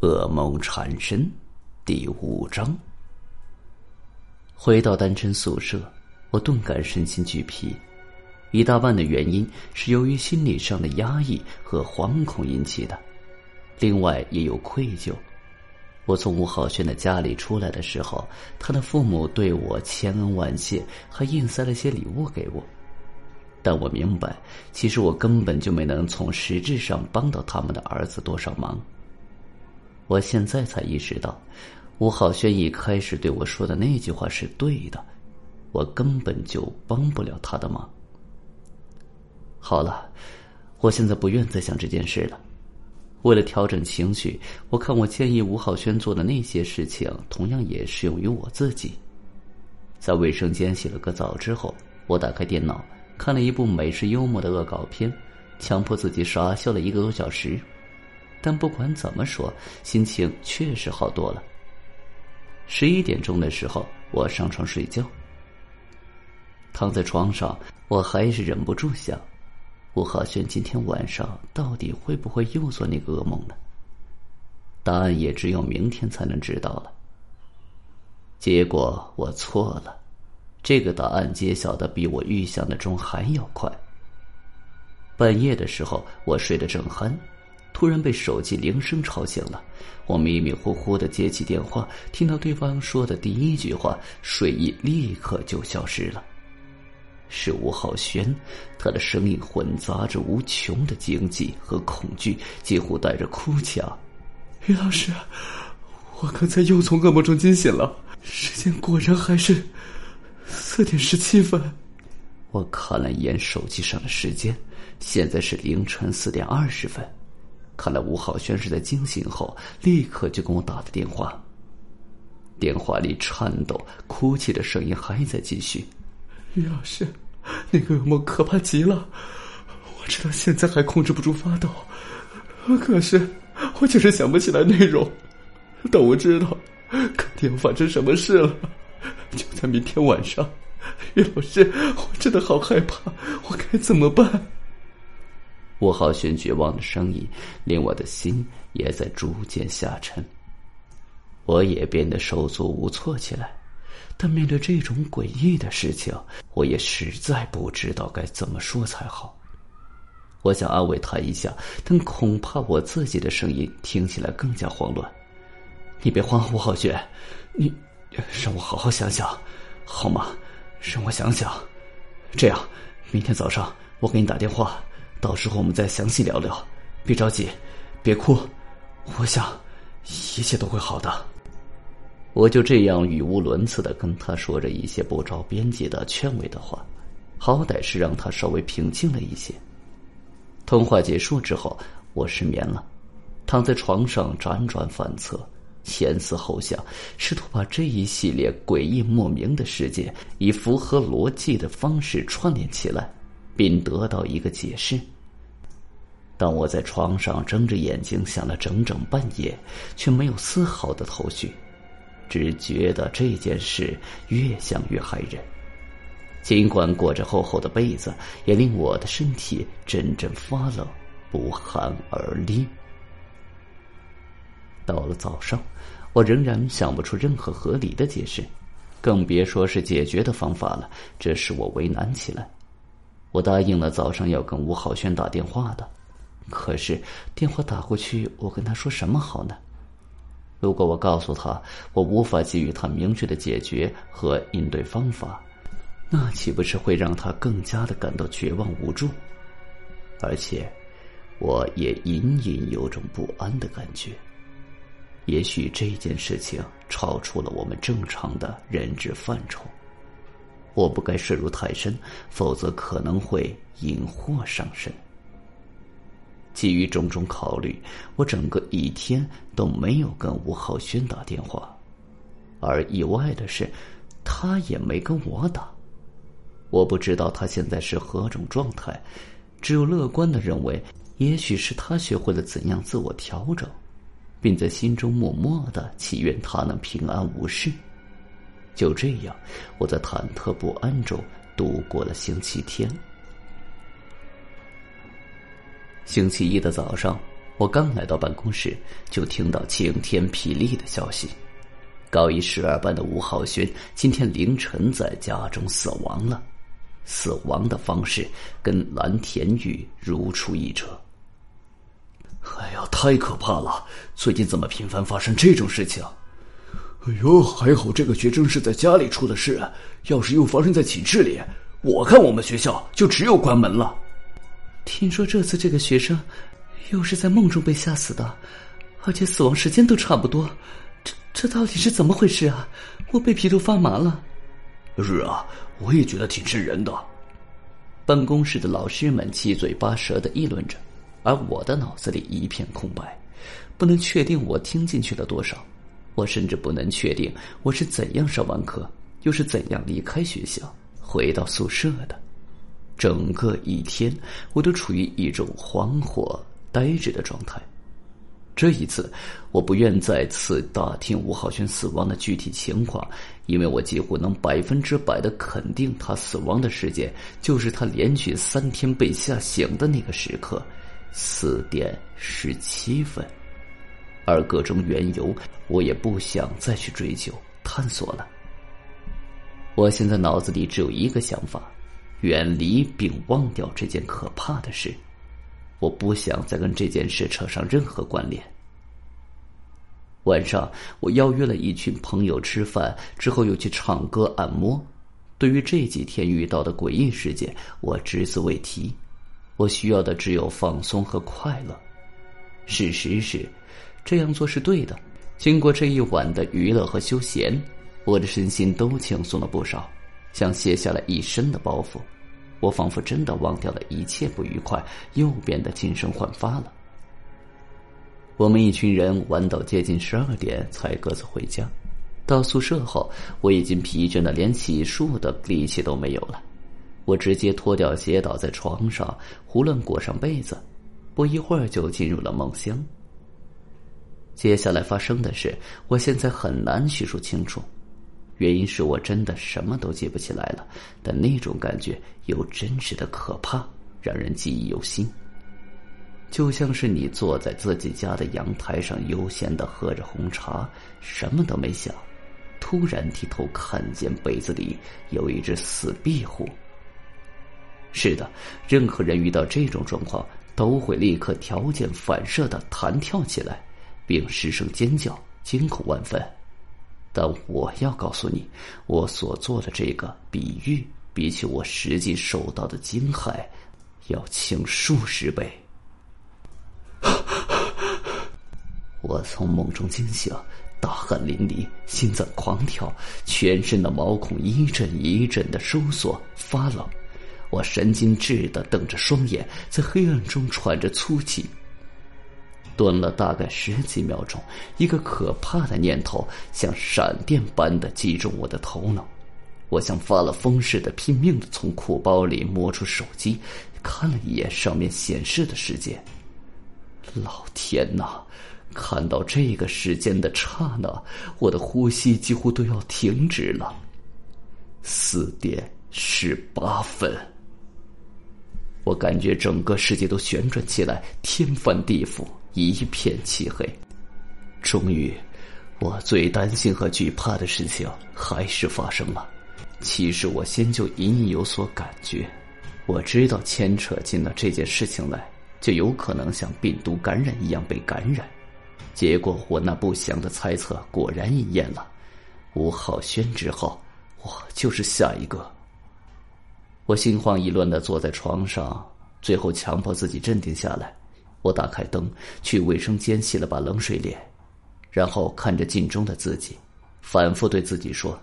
噩梦缠身，第五章。回到单身宿舍，我顿感身心俱疲，一大半的原因是由于心理上的压抑和惶恐引起的，另外也有愧疚。我从吴浩轩的家里出来的时候，他的父母对我千恩万谢，还硬塞了些礼物给我。但我明白，其实我根本就没能从实质上帮到他们的儿子多少忙。我现在才意识到，吴浩轩一开始对我说的那句话是对的，我根本就帮不了他的忙。好了，我现在不愿再想这件事了。为了调整情绪，我看我建议吴浩轩做的那些事情，同样也适用于我自己。在卫生间洗了个澡之后，我打开电脑。看了一部美式幽默的恶搞片，强迫自己傻笑了一个多小时，但不管怎么说，心情确实好多了。十一点钟的时候，我上床睡觉，躺在床上，我还是忍不住想：吴浩轩今天晚上到底会不会又做那个噩梦呢？答案也只有明天才能知道了。结果我错了。这个答案揭晓的比我预想的中还要快。半夜的时候，我睡得正酣，突然被手机铃声吵醒了。我迷迷糊糊的接起电话，听到对方说的第一句话，睡意立刻就消失了。是吴浩轩，他的声音混杂着无穷的惊悸和恐惧，几乎带着哭腔：“于老师，我刚才又从噩梦中惊醒了，时间果然还是……”四点十七分，我看了一眼手机上的时间，现在是凌晨四点二十分。看来吴浩轩是在惊醒后立刻就跟我打的电话。电话里颤抖、哭泣的声音还在继续。于老师，那个噩梦可怕极了，我知道现在还控制不住发抖，可是我就是想不起来内容。但我知道，肯定发生什么事了。就在明天晚上，于老师，我真的好害怕，我该怎么办？吴浩轩绝望的声音令我的心也在逐渐下沉，我也变得手足无措起来。但面对这种诡异的事情，我也实在不知道该怎么说才好。我想安慰他一下，但恐怕我自己的声音听起来更加慌乱。你别慌，吴浩轩，你。让我好好想想，好吗？让我想想。这样，明天早上我给你打电话，到时候我们再详细聊聊。别着急，别哭。我想，一切都会好的。我就这样语无伦次的跟他说着一些不着边际的劝慰的话，好歹是让他稍微平静了一些。通话结束之后，我失眠了，躺在床上辗转反侧。前思后想，试图把这一系列诡异莫名的事件以符合逻辑的方式串联起来，并得到一个解释。当我在床上睁着眼睛想了整整半夜，却没有丝毫的头绪，只觉得这件事越想越害人。尽管裹着厚厚的被子，也令我的身体阵阵发冷，不寒而栗。到了早上，我仍然想不出任何合理的解释，更别说是解决的方法了。这使我为难起来。我答应了早上要跟吴浩轩打电话的，可是电话打过去，我跟他说什么好呢？如果我告诉他我无法给予他明确的解决和应对方法，那岂不是会让他更加的感到绝望无助？而且，我也隐隐有种不安的感觉。也许这件事情超出了我们正常的认知范畴，我不该涉入太深，否则可能会引祸上身。基于种种考虑，我整个一天都没有跟吴浩轩打电话，而意外的是，他也没跟我打。我不知道他现在是何种状态，只有乐观的认为，也许是他学会了怎样自我调整。并在心中默默的祈愿他能平安无事。就这样，我在忐忑不安中度过了星期天。星期一的早上，我刚来到办公室，就听到晴天霹雳的消息：高一十二班的吴浩轩今天凌晨在家中死亡了。死亡的方式跟蓝田玉如出一辙。哎呀，太可怕了！最近怎么频繁发生这种事情？哎呦，还好这个学生是在家里出的事，要是又发生在寝室里，我看我们学校就只有关门了。听说这次这个学生。又是在梦中被吓死的，而且死亡时间都差不多，这这到底是怎么回事啊？我被皮都发麻了。是啊，我也觉得挺瘆人的。办公室的老师们七嘴八舌的议论着，而我的脑子里一片空白，不能确定我听进去了多少，我甚至不能确定我是怎样上完课，又是怎样离开学校回到宿舍的。整个一天，我都处于一种惶惑。呆滞的状态。这一次，我不愿再次打听吴浩轩死亡的具体情况，因为我几乎能百分之百的肯定，他死亡的时间就是他连续三天被吓醒的那个时刻，四点十七分。而各种缘由，我也不想再去追究探索了。我现在脑子里只有一个想法：远离并忘掉这件可怕的事。我不想再跟这件事扯上任何关联。晚上，我邀约了一群朋友吃饭，之后又去唱歌、按摩。对于这几天遇到的诡异事件，我只字未提。我需要的只有放松和快乐。事实是，这样做是对的。经过这一晚的娱乐和休闲，我的身心都轻松了不少，像卸下了一身的包袱。我仿佛真的忘掉了一切不愉快，又变得精神焕发了。我们一群人玩到接近十二点才各自回家。到宿舍后，我已经疲倦的连洗漱的力气都没有了。我直接脱掉鞋倒在床上，胡乱裹上被子，不一会儿就进入了梦乡。接下来发生的事，我现在很难叙述清楚。原因是我真的什么都记不起来了，但那种感觉又真实的可怕，让人记忆犹新。就像是你坐在自己家的阳台上，悠闲的喝着红茶，什么都没想，突然低头看见被子里有一只死壁虎。是的，任何人遇到这种状况，都会立刻条件反射的弹跳起来，并失声尖叫，惊恐万分。但我要告诉你，我所做的这个比喻，比起我实际受到的惊骇，要轻数十倍。我从梦中惊醒，大汗淋漓，心脏狂跳，全身的毛孔一阵一阵的收缩发冷，我神经质的瞪着双眼，在黑暗中喘着粗气。蹲了大概十几秒钟，一个可怕的念头像闪电般的击中我的头脑。我像发了疯似的，拼命的从裤包里摸出手机，看了一眼上面显示的时间。老天呐！看到这个时间的刹那，我的呼吸几乎都要停止了。四点十八分，我感觉整个世界都旋转起来，天翻地覆。一片漆黑，终于，我最担心和惧怕的事情还是发生了。其实我先就隐隐有所感觉，我知道牵扯进了这件事情来，就有可能像病毒感染一样被感染。结果我那不祥的猜测果然应验了。吴浩轩之后，我就是下一个。我心慌意乱的坐在床上，最后强迫自己镇定下来。我打开灯，去卫生间洗了把冷水脸，然后看着镜中的自己，反复对自己说：“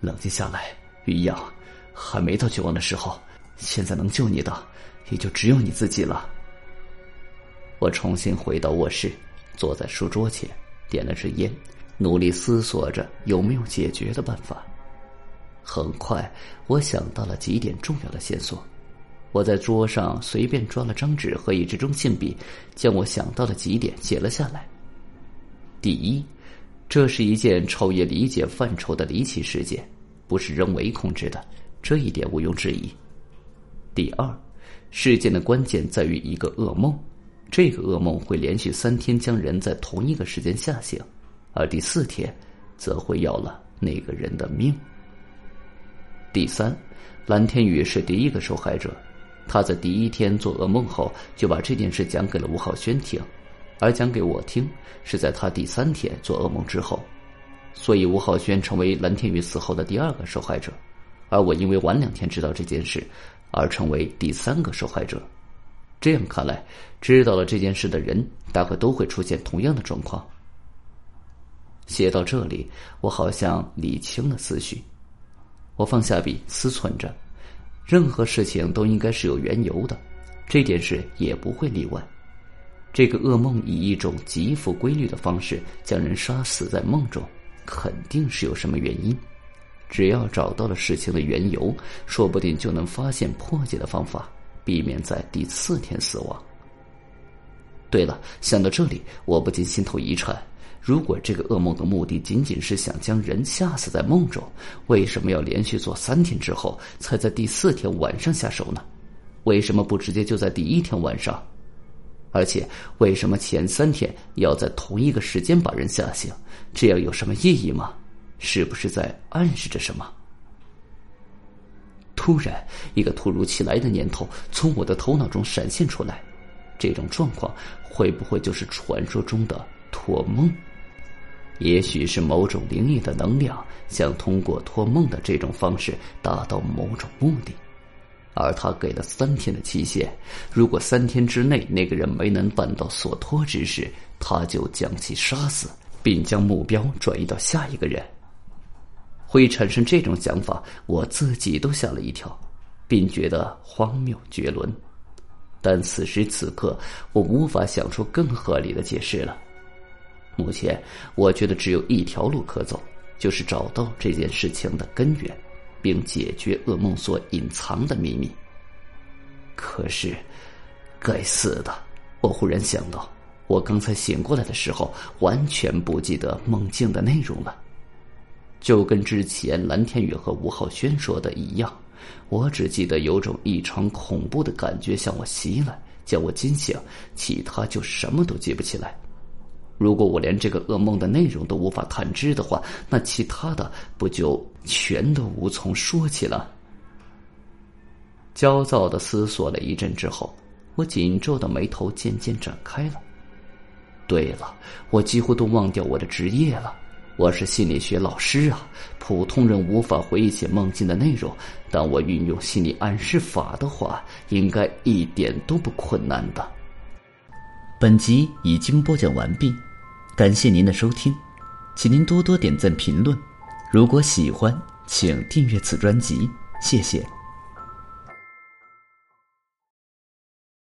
冷静下来，于洋，还没到绝望的时候。现在能救你的，也就只有你自己了。”我重新回到卧室，坐在书桌前，点了支烟，努力思索着有没有解决的办法。很快，我想到了几点重要的线索。我在桌上随便抓了张纸和一支中性笔，将我想到的几点写了下来。第一，这是一件超越理解范畴的离奇事件，不是人为控制的，这一点毋庸置疑。第二，事件的关键在于一个噩梦，这个噩梦会连续三天将人在同一个时间吓醒，而第四天，则会要了那个人的命。第三，蓝天宇是第一个受害者，他在第一天做噩梦后，就把这件事讲给了吴浩轩听，而讲给我听是在他第三天做噩梦之后，所以吴浩轩成为蓝天宇死后的第二个受害者，而我因为晚两天知道这件事，而成为第三个受害者。这样看来，知道了这件事的人大概都会出现同样的状况。写到这里，我好像理清了思绪。我放下笔，思忖着，任何事情都应该是有缘由的，这件事也不会例外。这个噩梦以一种极富规律的方式将人杀死在梦中，肯定是有什么原因。只要找到了事情的缘由，说不定就能发现破解的方法。避免在第四天死亡。对了，想到这里，我不禁心头一颤。如果这个噩梦的目的仅仅是想将人吓死在梦中，为什么要连续做三天之后才在第四天晚上下手呢？为什么不直接就在第一天晚上？而且，为什么前三天要在同一个时间把人吓醒？这样有什么意义吗？是不是在暗示着什么？突然，一个突如其来的念头从我的头脑中闪现出来：这种状况会不会就是传说中的托梦？也许是某种灵异的能量想通过托梦的这种方式达到某种目的，而他给了三天的期限，如果三天之内那个人没能办到所托之事，他就将其杀死，并将目标转移到下一个人。会产生这种想法，我自己都吓了一跳，并觉得荒谬绝伦。但此时此刻，我无法想出更合理的解释了。目前，我觉得只有一条路可走，就是找到这件事情的根源，并解决噩梦所隐藏的秘密。可是，该死的！我忽然想到，我刚才醒过来的时候，完全不记得梦境的内容了。就跟之前蓝天宇和吴浩轩说的一样，我只记得有种异常恐怖的感觉向我袭来，将我惊醒，其他就什么都记不起来。如果我连这个噩梦的内容都无法探知的话，那其他的不就全都无从说起了？焦躁的思索了一阵之后，我紧皱的眉头渐渐展开了。对了，我几乎都忘掉我的职业了。我是心理学老师啊，普通人无法回忆起梦境的内容，但我运用心理暗示法的话，应该一点都不困难的。本集已经播讲完毕，感谢您的收听，请您多多点赞评论，如果喜欢，请订阅此专辑，谢谢。